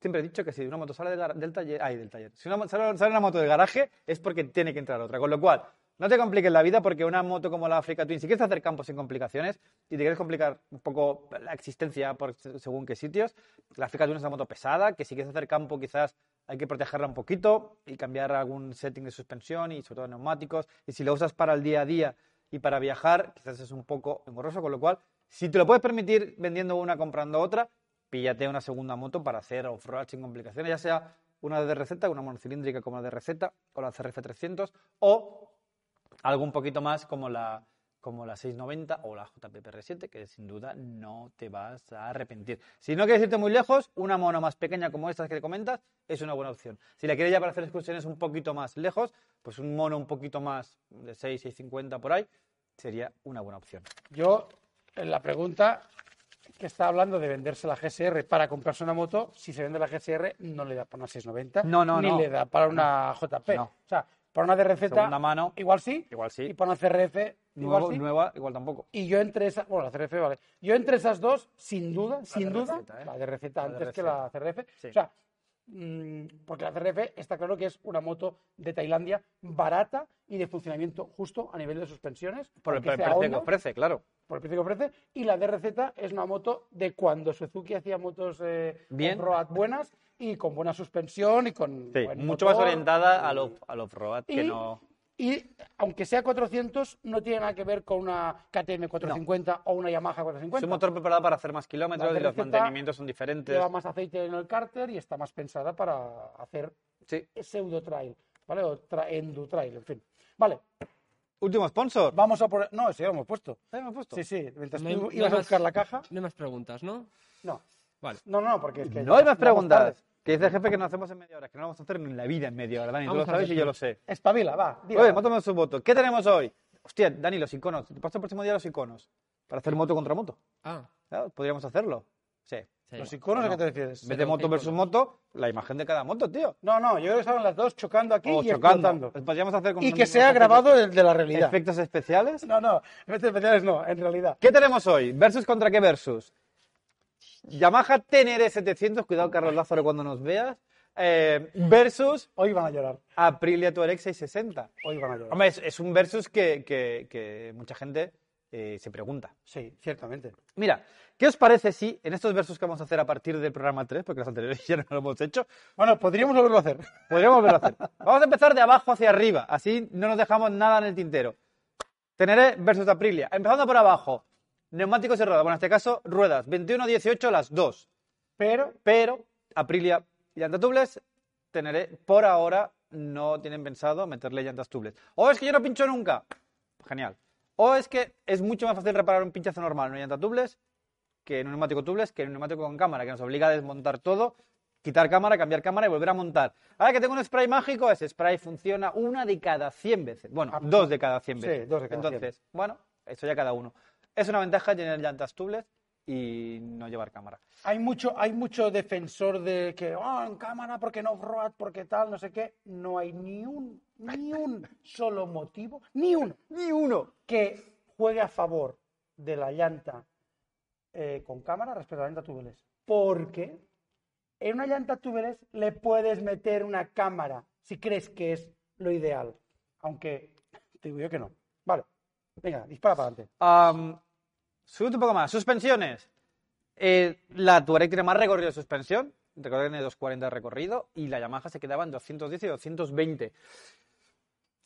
siempre he dicho que si una moto sale del, taller, ay, del taller, si una, sale, sale una moto del garaje es porque tiene que entrar otra, con lo cual no te compliques la vida porque una moto como la Africa Twin, si quieres hacer campos sin complicaciones y te quieres complicar un poco la existencia según qué sitios, la Africa Twin es una moto pesada, que si quieres hacer campo quizás hay que protegerla un poquito y cambiar algún setting de suspensión y sobre todo neumáticos, y si lo usas para el día a día y para viajar, quizás es un poco engorroso, con lo cual, si te lo puedes permitir vendiendo una, comprando otra, píllate una segunda moto para hacer off-road sin complicaciones, ya sea una de receta, una monocilíndrica como la de receta, o la CRF 300, o algo un poquito más como la, como la 690 o la JPPR7, que sin duda no te vas a arrepentir. Si no quieres irte muy lejos, una mono más pequeña como estas que te comentas es una buena opción. Si la quieres ya para hacer excursiones un poquito más lejos, pues un mono un poquito más de 6, 650 por ahí, sería una buena opción. Yo, en la pregunta que está hablando de venderse la GSR para comprarse una moto, si se vende la GSR no le da para una 690, No, no, ni no. le da para una JP. No. O sea, para una receta, Segunda mano, igual sí, igual sí. y para una CRF, Nuevo- sí. nueva, igual tampoco. Y yo entre esas, bueno, la CRF vale. Yo entre esas dos, sin duda, sin duda, receta, ¿eh? la de receta La de antes que la CRF. Sí. O sea, mm, porque la CRF está claro que es una moto de Tailandia barata y de funcionamiento justo a nivel de suspensiones. Por el, precio que ofrece, claro. por el precio que ofrece. Y la DRZ es una moto de cuando Suzuki hacía motos eh, Bien. off-road buenas y con buena suspensión y con Sí, buen mucho más orientada al off- al off-road que Y- no... Y aunque sea 400, no tiene nada que ver con una KTM 450 o una Yamaha Es 450. un motor preparado para hacer más kilómetros y los mantenimientos son diferentes. Lleva más aceite en el cárter y está más pensada para hacer Sí. pseudo trail, ¿vale? O tra endo trail, en fin. Vale, Último sponsor. vamos a por... No, sí, lo hemos puesto. ¿Ya hemos puesto? Sí, sí, mientras No tú no ibas a buscar la caja. No hay más preguntas, ¿no? No, Vale. no, no, porque es que... No hay más preguntas. Que dice el jefe que no hacemos en media hora, que no lo vamos a hacer ni en la vida en media hora, Dani. Tú Vamos lo a sabes y yo lo sé. Espabila, va. di, Oye, va. moto su voto. ¿Qué tenemos hoy? Hostia, Dani, los iconos. Te paso el próximo día los iconos. Para hacer moto contra moto. Ah, ¿Claro? Podríamos hacerlo. Sí. sí. ¿Los iconos a No. qué te refieres? En vez de Pero, moto ¿qué versus moto, la imagen de cada moto, tío. No, no, yo creo que estaban las dos chocando aquí O y chocando. explotando. Podríamos hacer con Y que sea grabado el de la realidad. Efectos especiales. No, no, efectos especiales no, en realidad. ¿Qué tenemos hoy? ¿Versus contra qué versus? Yamaha Tenere 700, cuidado Carlos Lázaro cuando nos veas, eh, versus Hoy van a llorar, Aprilia Touareg 660. hoy van a llorar. Hombre, es, es un versus que, que- que mucha gente eh, se pregunta. Sí, ciertamente. Mira, ¿qué os parece si en estos versus que vamos a hacer a partir del programa 3, porque los anteriores ya no lo hemos hecho, Bueno, podríamos volverlo a hacer. podríamos volverlo a hacer? Vamos a empezar de abajo hacia arriba, así no nos dejamos nada en el tintero. Teneré versus Aprilia. Empezando por abajo, neumáticos y ruedas. Bueno, en este caso, ruedas 21-18 las dos. Pero, Pero Aprilia llantas tubles, Teneré por ahora no tienen pensado meterle llantas tubles. O es que yo no pincho nunca. Genial. O es que es mucho más fácil reparar un pinchazo normal en una llanta tubles que en un neumático tubles que en un neumático con cámara, que nos obliga a desmontar todo, quitar cámara, cambiar cámara y volver a montar. Ahora que tengo un spray mágico, ese spray funciona una de cada 100 veces. Bueno, Ah, dos de cada 100 sí, veces. dos de cada 100. Entonces, bueno, eso ya cada uno. Es una ventaja tener llantas tubles y no llevar cámara. hay mucho, hay mucho defensor de que, oh, en cámara, porque no off-road, porque tal, no sé qué. No hay ni un, ni un solo motivo, ni uno, Ni uno. que juegue a favor de la llanta eh, con cámara respecto a la llanta tubeless. Porque en una llanta tubeless le puedes meter una cámara si crees que es lo ideal. Aunque te digo yo que no. Venga, dispara para adelante. Am, subid un poco más. Suspensiones. Eh, la Touareg tiene más recorrido de suspensión. Recordad que tiene 240 de recorrido. Y la Yamaha se quedaba en 210 y 220.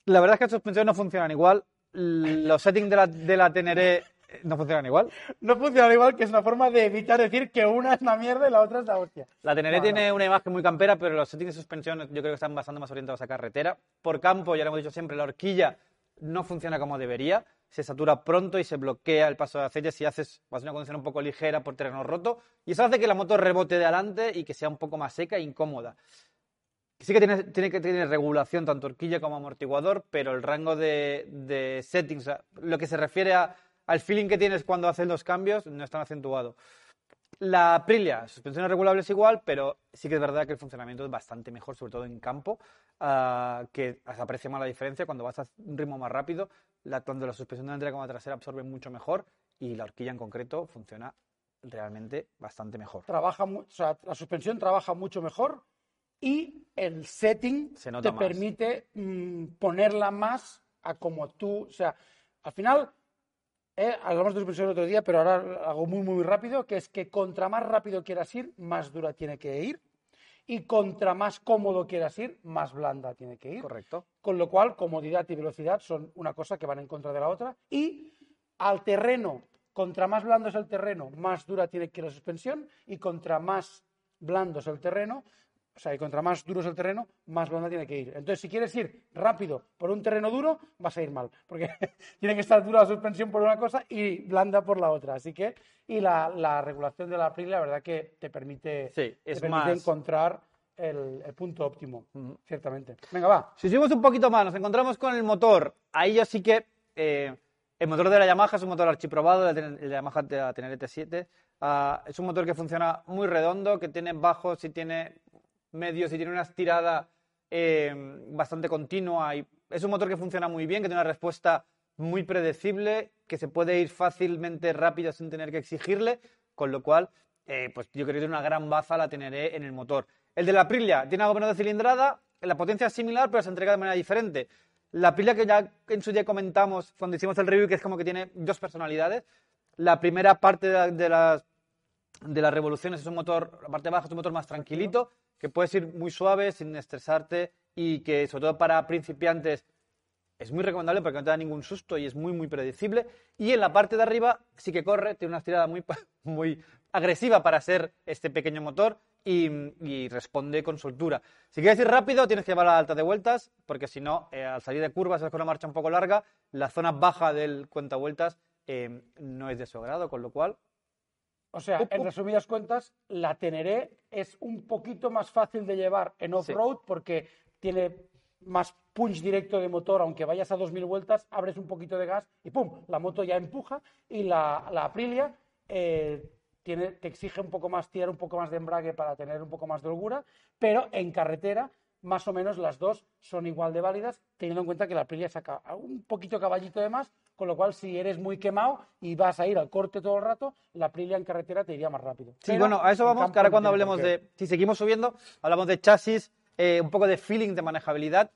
La verdad es que las suspensiones no funcionan igual. Los settings de la, de la Teneré eh, no funcionan igual. No funciona igual, que es una forma de evitar decir que una es una mierda y la otra es la hostia. La Teneré No, tiene una imagen muy campera, pero los settings de suspensión yo creo que están bastante más orientados a carretera. Por campo, ya lo hemos dicho siempre, la horquilla no funciona como debería. Se satura pronto y se bloquea el paso de aceite si haces vas una condición un poco ligera por terreno roto. Y eso hace que la moto rebote de adelante y que sea un poco más seca e incómoda. Sí que tiene, tiene que tener regulación tanto horquilla como amortiguador, pero el rango de, settings, lo que se refiere a- al feeling que tienes cuando haces los cambios, no es tan acentuado. La Aprilia, suspensiones regulables igual, pero sí que es verdad que el funcionamiento es bastante mejor, sobre todo en campo, ah, que se aprecia más la diferencia cuando vas a un ritmo más rápido, la, tanto la suspensión delantera como la trasera absorben mucho mejor y la horquilla en concreto funciona realmente bastante mejor. Trabaja, o sea, la suspensión trabaja mucho mejor y el setting Se te más. permite mm, ponerla más a como tú, o sea, al final eh, hablamos de suspensión el otro día, pero ahora hago muy muy rápido, que es que contra más rápido quieras ir, más dura tiene que ir y contra más cómodo quieras ir, más blanda tiene que ir. Correcto. Con lo cual, comodidad y velocidad son una cosa que van en contra de la otra. Y al terreno, contra más blando es el terreno, más dura tiene que ir la suspensión. Y contra más blando es el terreno, o sea, y contra más duro es el terreno, más blanda tiene que ir. Entonces, si quieres ir rápido por un terreno duro, vas a ir mal. Porque tiene que estar dura la suspensión por una cosa y blanda por la otra. Así que, y la, la regulación de la Aprilia, la verdad que te permite, Sí, te es permite más- encontrar el, el punto óptimo, ciertamente. Venga, va. Si subimos un poquito más, nos encontramos con el motor. Ahí yo sí que. eh, el motor de la Yamaha es un motor archiprobado, el Yamaha de la Tenere T7. Ah, es un motor que funciona muy redondo, que tiene bajos y tiene medios y tiene una estirada eh, bastante continua. Y es un motor que funciona muy bien, que tiene una respuesta muy predecible, que se puede ir fácilmente rápido sin tener que exigirle, con lo cual, eh, pues yo creo que una gran baza la Teneré en el motor. El de la Aprilia tiene algo menos de cilindrada, la potencia es similar, pero se entrega de manera diferente. La Aprilia que ya en su día comentamos cuando hicimos el review, que es como que tiene dos personalidades. La primera parte de, la- de las, de las revoluciones es un motor, la parte baja es un motor más tranquilito, que puedes ir muy suave, sin estresarte y que sobre todo para principiantes es muy recomendable porque no te da ningún susto y es muy, muy predecible. Y en la parte de arriba sí que corre, tiene una estirada muy, muy agresiva para ser este pequeño motor y, responde con soltura. Si quieres ir rápido, tienes que llevarla a alta de vueltas porque si no, eh, al salir de curvas, es con una marcha un poco larga, la zona baja del cuenta vueltas eh, no es de su agrado, con lo cual O sea, en resumidas cuentas, la Teneré es un poquito más fácil de llevar en off-road porque tiene más punch directo de motor, aunque vayas a 2000 vueltas, abres un poquito de gas y ¡pum! La moto ya empuja. Y la, la Aprilia eh, tiene, te exige un poco más, tirar un poco más de embrague para tener un poco más de holgura, pero en carretera más o menos las dos son igual de válidas, teniendo en cuenta que la Aprilia saca un poquito caballito de más, con lo cual si eres muy quemado y vas a ir al corte todo el rato, la Aprilia en carretera te iría más rápido. Sí, Pero bueno, a eso vamos, que ahora cuando hablemos de, si seguimos subiendo, hablamos de chasis, eh, un poco de feeling, de manejabilidad.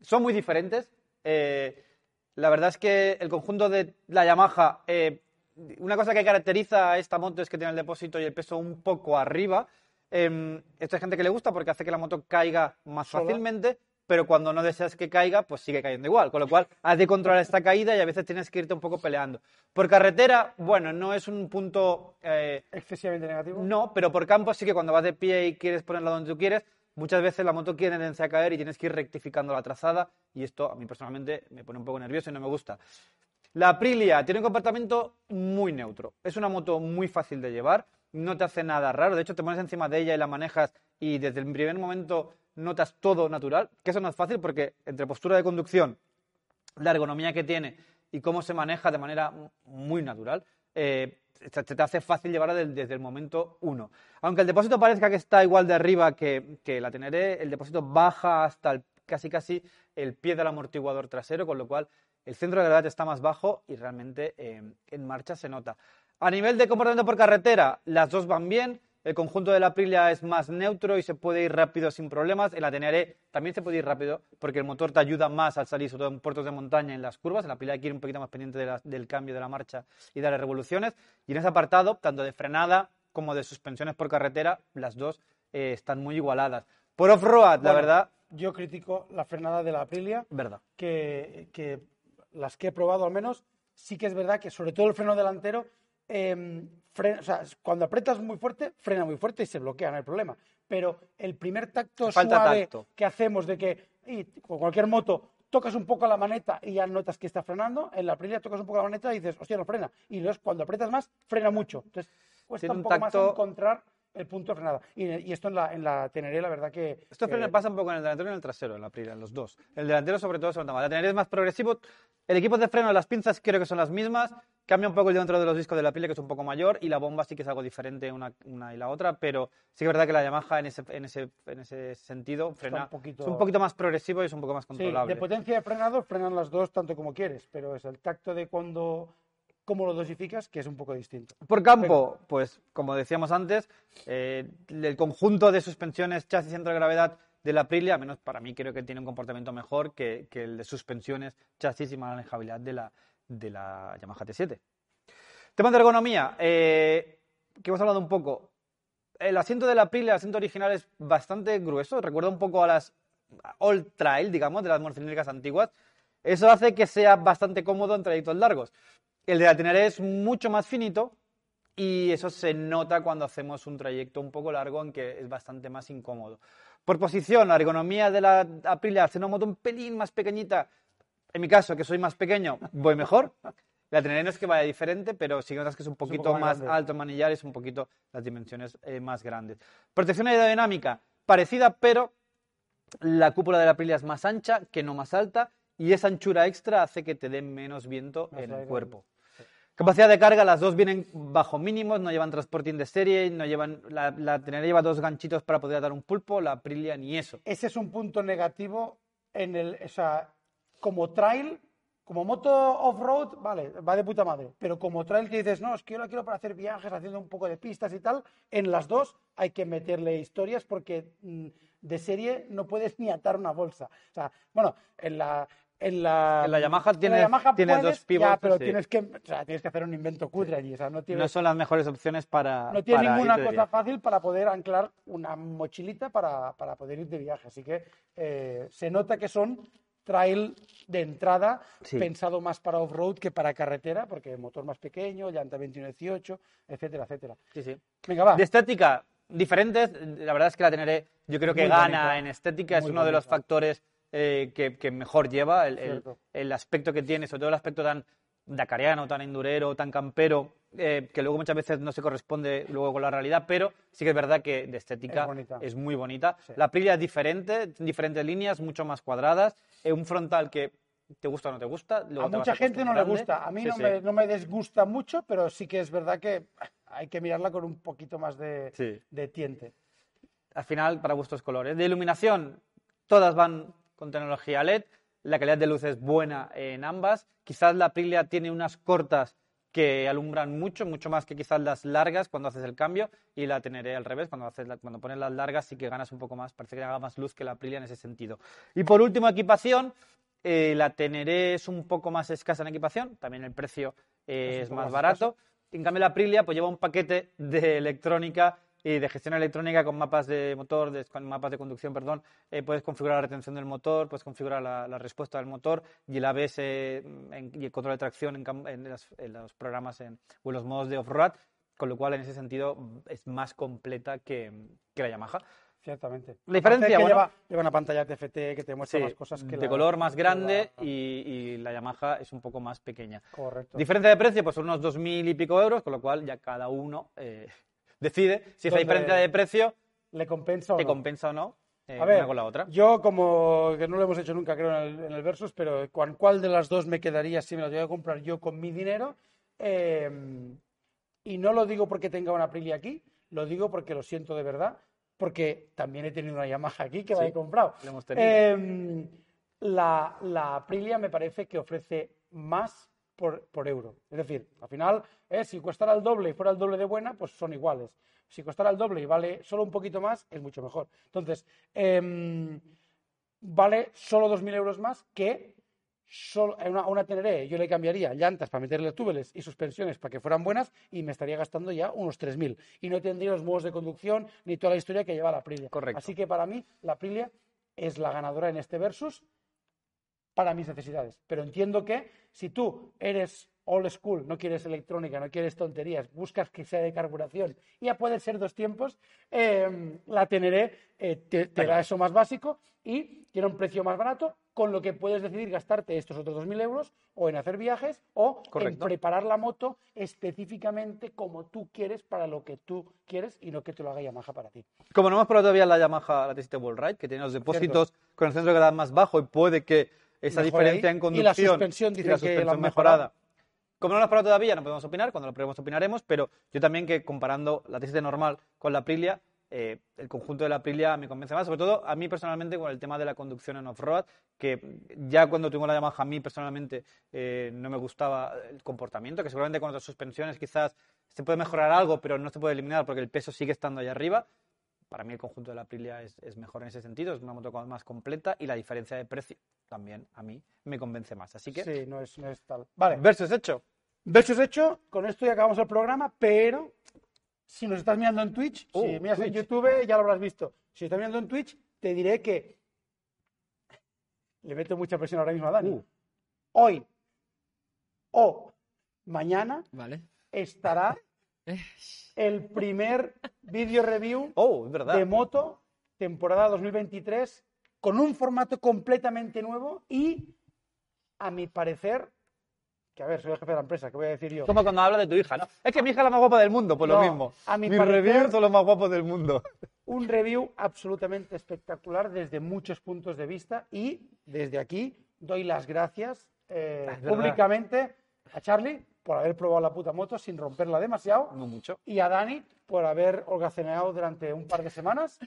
Son muy diferentes. Eh, la verdad es que el conjunto de la Yamaha, eh, una cosa que caracteriza a esta moto es que tiene el depósito y el peso un poco arriba. Eh, esto hay gente que le gusta porque hace que la moto caiga más Sola. fácilmente, pero cuando no deseas que caiga, pues sigue cayendo igual. Con lo cual, has de controlar esta caída y a veces tienes que irte un poco peleando. Por carretera, bueno, no es un punto eh, excesivamente negativo. no, pero por campo sí que cuando vas de pie y quieres ponerla donde tú quieres, muchas veces la moto tiene tendencia a caer y tienes que ir rectificando la trazada y esto a mí personalmente me pone un poco nervioso y no me gusta. La Aprilia tiene un comportamiento muy neutro. Es una moto muy fácil de llevar, no te hace nada raro. De hecho, te pones encima de ella y la manejas y desde el primer momento notas todo natural, que eso no es fácil porque entre postura de conducción, la ergonomía que tiene y cómo se maneja de manera muy natural, eh, se te hace fácil llevarla desde el momento uno. Aunque el depósito parezca que está igual de arriba que, que la Teneré, el depósito baja hasta el- casi casi el pie del amortiguador trasero, con lo cual el centro de gravedad está más bajo y realmente eh, en marcha se nota. A nivel de comportamiento por carretera, las dos van bien. El conjunto de la Aprilia es más neutro y se puede ir rápido sin problemas. En la Teneré también se puede ir rápido porque el motor te ayuda más al salir, sobre todo en puertos de montaña, en las curvas. En la Aprilia hay que ir un poquito más pendiente de la- del cambio de la marcha y de las revoluciones. Y en ese apartado, tanto de frenada como de suspensiones por carretera, las dos eh, están muy igualadas. Por off-road, la verdad, Yo critico la frenada de la Aprilia, verdad. que, que las que he probado al menos, sí que es verdad que sobre todo el freno delantero, eh, frena- o sea, cuando aprietas muy fuerte, frena muy fuerte y se bloquea, no hay problema. Pero el primer tacto Falta suave tacto. que hacemos de que y, con cualquier moto tocas un poco la maneta y ya notas que está frenando, en la Aprilia tocas un poco la maneta y dices, hostia, no frena. Y entonces cuando aprietas más, frena mucho. Entonces cuesta Tiene un un poco más encontrar el punto de frenada. Y, y esto en la, en la Teneré, la verdad que... Esto que- pasa un poco en el delantero y en el trasero, en la Aprilia, en los dos. El delantero sobre todo se nota más. La Teneré es más progresivo. El equipo de freno, las pinzas creo que son las mismas. Cambia un poco el diámetro de los discos de la Aprilia, que es un poco mayor, y la bomba sí que es algo diferente una, una y la otra, pero sí que es verdad que la Yamaha en ese, en ese, en ese sentido frena. un poquito- Es un poquito más progresivo y es un poco más Sí, controlable. de potencia de frenado frenan las dos tanto como quieres, pero es el tacto de cuando cómo lo dosificas que es un poco distinto. Por campo, pues como decíamos antes, eh, el conjunto de suspensiones, chasis centro de gravedad de la Aprilia, al menos para mí creo que tiene un comportamiento mejor que, que el de suspensiones, chasis y manejabilidad de la, de la Yamaha T7. Tema de ergonomía, eh, que hemos hablado un poco. El asiento de la Aprilia, el asiento original es bastante grueso, recuerda un poco a las All Trail, digamos, de las monocilíndricas antiguas. Eso hace que sea bastante cómodo en trayectos largos. El de la Teneré es mucho más finito y eso se nota cuando hacemos un trayecto un poco largo en que es bastante más incómodo. Por posición, la ergonomía de la Aprilia, ser una moto un pelín más pequeñita, en mi caso, que soy más pequeño, voy mejor. La Teneré no es que vaya diferente, pero sí que notas que es un poquito poco más grande. alto en manillares, un poquito las dimensiones eh, más grandes. Protección aerodinámica, parecida, pero la cúpula de la Aprilia es más ancha que no más alta y esa anchura extra hace que te dé menos viento Más en el cuerpo. Capacidad de carga, las dos vienen bajo mínimos, no llevan transporting de serie, no llevan, la, la Teneré lleva dos ganchitos para poder dar un pulpo, la Aprilia ni eso. Ese es un punto negativo en el, o sea, como trail, como moto off-road, vale, va de puta madre. Pero como trail que dices, no, es que yo la quiero para hacer viajes, haciendo un poco de pistas y tal, en las dos hay que meterle historias porque mm, de serie no puedes ni atar una bolsa. O sea, bueno, en la. En la, En la Yamaha en la tienes- Yamaha tienes puedes, dos pivots, ya, pero sí. tienes que, o sea, tienes que hacer un invento cutre allí. O sea, no tiene, No son las mejores opciones para. no tiene para ninguna cosa viaje. fácil para poder anclar una mochilita para, para poder ir de viaje. Así que eh, se nota que son trail de entrada, Sí. pensado más para off-road que para carretera, porque motor más pequeño, llanta 21-18, etcétera, etcétera. Sí, sí. Venga, va. De estética, diferentes. La verdad es que la Teneré, yo creo que Muy gana bonita. en estética. Es Muy uno de los factores eh, que, que mejor lleva. El, el- el aspecto que tiene, sobre todo el aspecto tan dacariano, tan endurero, tan campero, eh, que luego muchas veces no se corresponde luego con la realidad, pero sí que es verdad que de estética Es es muy bonita. Sí. La Aprilia es diferente, diferentes líneas, mucho más cuadradas, eh, un frontal que te gusta o no te gusta. luego a te mucha gente no le gusta. A mí Sí, no, sí. Me, no me desgusta mucho, pero sí que es verdad que hay que mirarla con un poquito más de, de tiente. al final para gustos colores. De iluminación, todas van con tecnología LED, la calidad de luz es buena en ambas. Quizás la Aprilia tiene unas cortas que alumbran mucho, mucho más que quizás las largas cuando haces el cambio y la Teneré al revés, cuando, haces la- cuando pones las largas sí que ganas un poco más, parece que haga más luz que la Aprilia en ese sentido. Y por último, equipación, eh, la Teneré es un poco más escasa en equipación, también el precio eh, Es más barato. En cambio, la Aprilia pues, lleva un paquete de electrónica y de gestión electrónica con mapas de motor, de, con mapas de conducción, perdón. Eh, puedes configurar la retención del motor, puedes configurar la, la respuesta del motor y el ABS eh, en- y el control de tracción en, en las- en los programas en, o en los modos de off-road, con lo cual en ese sentido mm, es más completa que, que la Yamaha. Ciertamente. La diferencia, Aparte que bueno- lleva, lleva una pantalla TFT que te muestra Sí, más cosas que de la- color más grande la- y, y la Yamaha es un poco más pequeña. Correcto. Diferencia de precio, pues son unos 2.000 y pico euros, con lo cual ya cada uno eh, decide si esa ¿Dónde- diferencia de precio ¿Le compensa o te no? compensa o no eh, A ver, una con la otra. yo como que no lo hemos hecho nunca creo en el, en el Versus, pero ¿cuál, cuál de las dos me quedaría si me las voy a comprar yo con mi dinero? Eh, y no lo digo porque tenga una Aprilia aquí, lo digo porque lo siento de verdad, porque también he tenido una Yamaha aquí que la Sí, he comprado. hemos tenido. Eh, la, la Aprilia me parece que ofrece más por, por euro. Es decir, al final, eh, si costara el doble y fuera el doble de buena, pues son iguales. Si costara el doble y vale solo un poquito más, es mucho mejor. Entonces, em, vale solo 2.000 euros más que solo, a una, una Teneré. Yo le cambiaría llantas para meterle túbeles y suspensiones para que fueran buenas y me estaría gastando ya unos 3.000. Y no tendría los modos de conducción ni toda la historia que lleva la Aprilia. Correcto. Así que para mí, la Aprilia es la ganadora en este versus para mis necesidades. Pero entiendo que si tú eres old school, no quieres electrónica, no quieres tonterías, buscas que sea de carburación ya puede ser dos tiempos, eh, la Teneré eh, te, te da eso más básico y tiene un precio más barato, con lo que puedes decidir gastarte estos otros 2.000 euros o en hacer viajes o en Correcto. preparar la moto específicamente como tú quieres para lo que tú quieres y no que te lo haga Yamaha para ti. Como no hemos probado todavía la Yamaha, la TCT World Ride, que tiene los depósitos con el centro de gravedad más bajo y puede que esa diferencia ahí. en Y conducción la suspensión, dicen la que la suspensión han mejorada. mejorado. Como no lo hemos probado todavía, no podemos opinar, cuando lo probemos opinaremos, pero yo también que comparando la TCT normal con la Aprilia, eh, el conjunto de la Aprilia me convence más, sobre todo a mí personalmente con el tema de la conducción en off-road, que ya cuando tengo la Yamaha a mí personalmente eh, no me gustaba el comportamiento, que seguramente con otras suspensiones quizás se puede mejorar algo, pero no se puede eliminar porque el peso sigue estando ahí arriba. Para mí el conjunto de la Aprilia es, es mejor en ese sentido, es una moto más completa y la diferencia de precio también a mí me convence más. Así que, Sí, no es, no es tal. Vale. versus hecho. Versus hecho, con esto ya acabamos el programa, pero si nos estás mirando en Twitch, Oh, si miras en Twitch. YouTube ya lo habrás visto. Si estás mirando en Twitch, te diré que le meto mucha presión ahora mismo a Dani. Uh. Hoy o mañana Vale. estará el primer vídeo review Oh, es verdad. de moto temporada 2023 con un formato completamente nuevo y, a mi parecer, que a ver, soy el jefe de la empresa, ¿qué voy a decir yo? Como cuando habla de tu hija, ¿no? Es que mi hija es la más guapa del mundo, por No, lo mismo. a mi Mis parecer- reviews son los más guapos del mundo. Un review absolutamente espectacular desde muchos puntos de vista y desde aquí doy las gracias eh, Ah, públicamente a Charlie por haber probado la puta moto sin romperla demasiado No mucho. y a Dani por haber holgazaneado durante un par de semanas,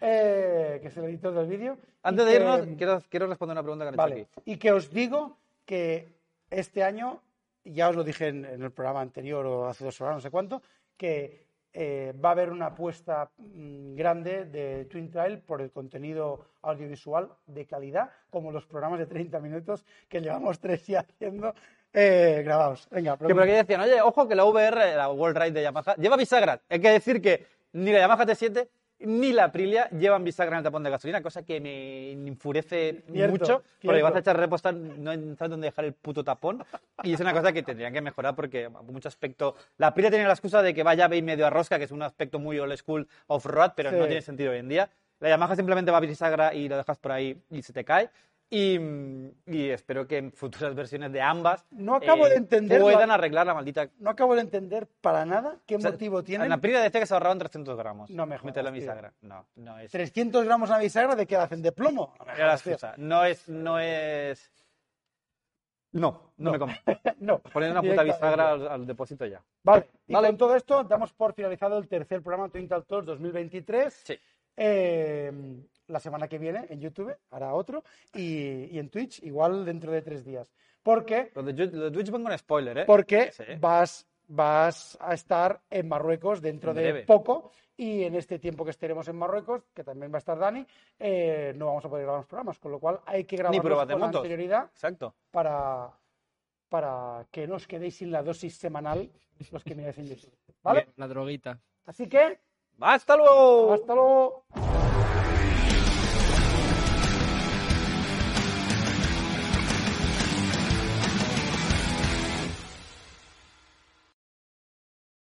eh, que es el editor del vídeo. Antes de que- irnos, quiero, quiero responder una pregunta que han hecho Vale, aquí. y que os digo que este año, ya os lo dije en, en el programa anterior o hace dos horas, no sé cuánto, que eh, va a haber una apuesta mm, grande de Twin Trail por el contenido audiovisual de calidad, como los programas de 30 minutos que llevamos tres ya haciendo eh, grabados. Venga, Que por aquí decían, oye, ojo que la VR, la World Ride de Yamaha, lleva bisagra. Hay que decir que ni la Yamaha T7 ni la Aprilia llevan bisagra en el tapón de gasolina, cosa que me enfurece Cierto, mucho, porque cierto. vas a echar repostar, no sabes dónde dejar el puto tapón, y es una cosa que tendrían que mejorar porque mucho aspecto... La Aprilia tiene la excusa de que vaya y medio a rosca, que es un aspecto muy old school off-road, pero Sí. no tiene sentido hoy en día. La Yamaha simplemente va a bisagra y lo dejas por ahí y se te cae. Y, y espero que en futuras versiones de ambas No acabo de entender puedan la- arreglar la maldita No acabo de entender para nada qué o sea, motivo tienen. En la Aprilia decía que se ahorraban 300 gramos. No me jodas, tío. bisagra. No, no es. 300 gramos a bisagra de que hacen de plomo. No me la es, no es. No, no, me convence. No. Poner una puta bisagra al, al depósito ya. Vale, y Vale. con todo esto damos por finalizado el tercer programa Twin Talk Talks 2023. Sí. Eh, la semana que viene en YouTube hará otro y, y en Twitch igual dentro de tres días. Porque, Lo de, lo de Twitch pongo un spoiler, ¿eh? porque Sí. vas, vas a estar en Marruecos dentro En de poco y en este tiempo que estaremos en Marruecos, que también va a estar Dani, eh, no vamos a poder grabar los programas, con lo cual hay que de con motos. anterioridad Exacto. para, para que no os quedéis sin la dosis semanal los que miráis en YouTube. ¿Vale? La droguita. Así que, ¡Hasta luego! hasta luego.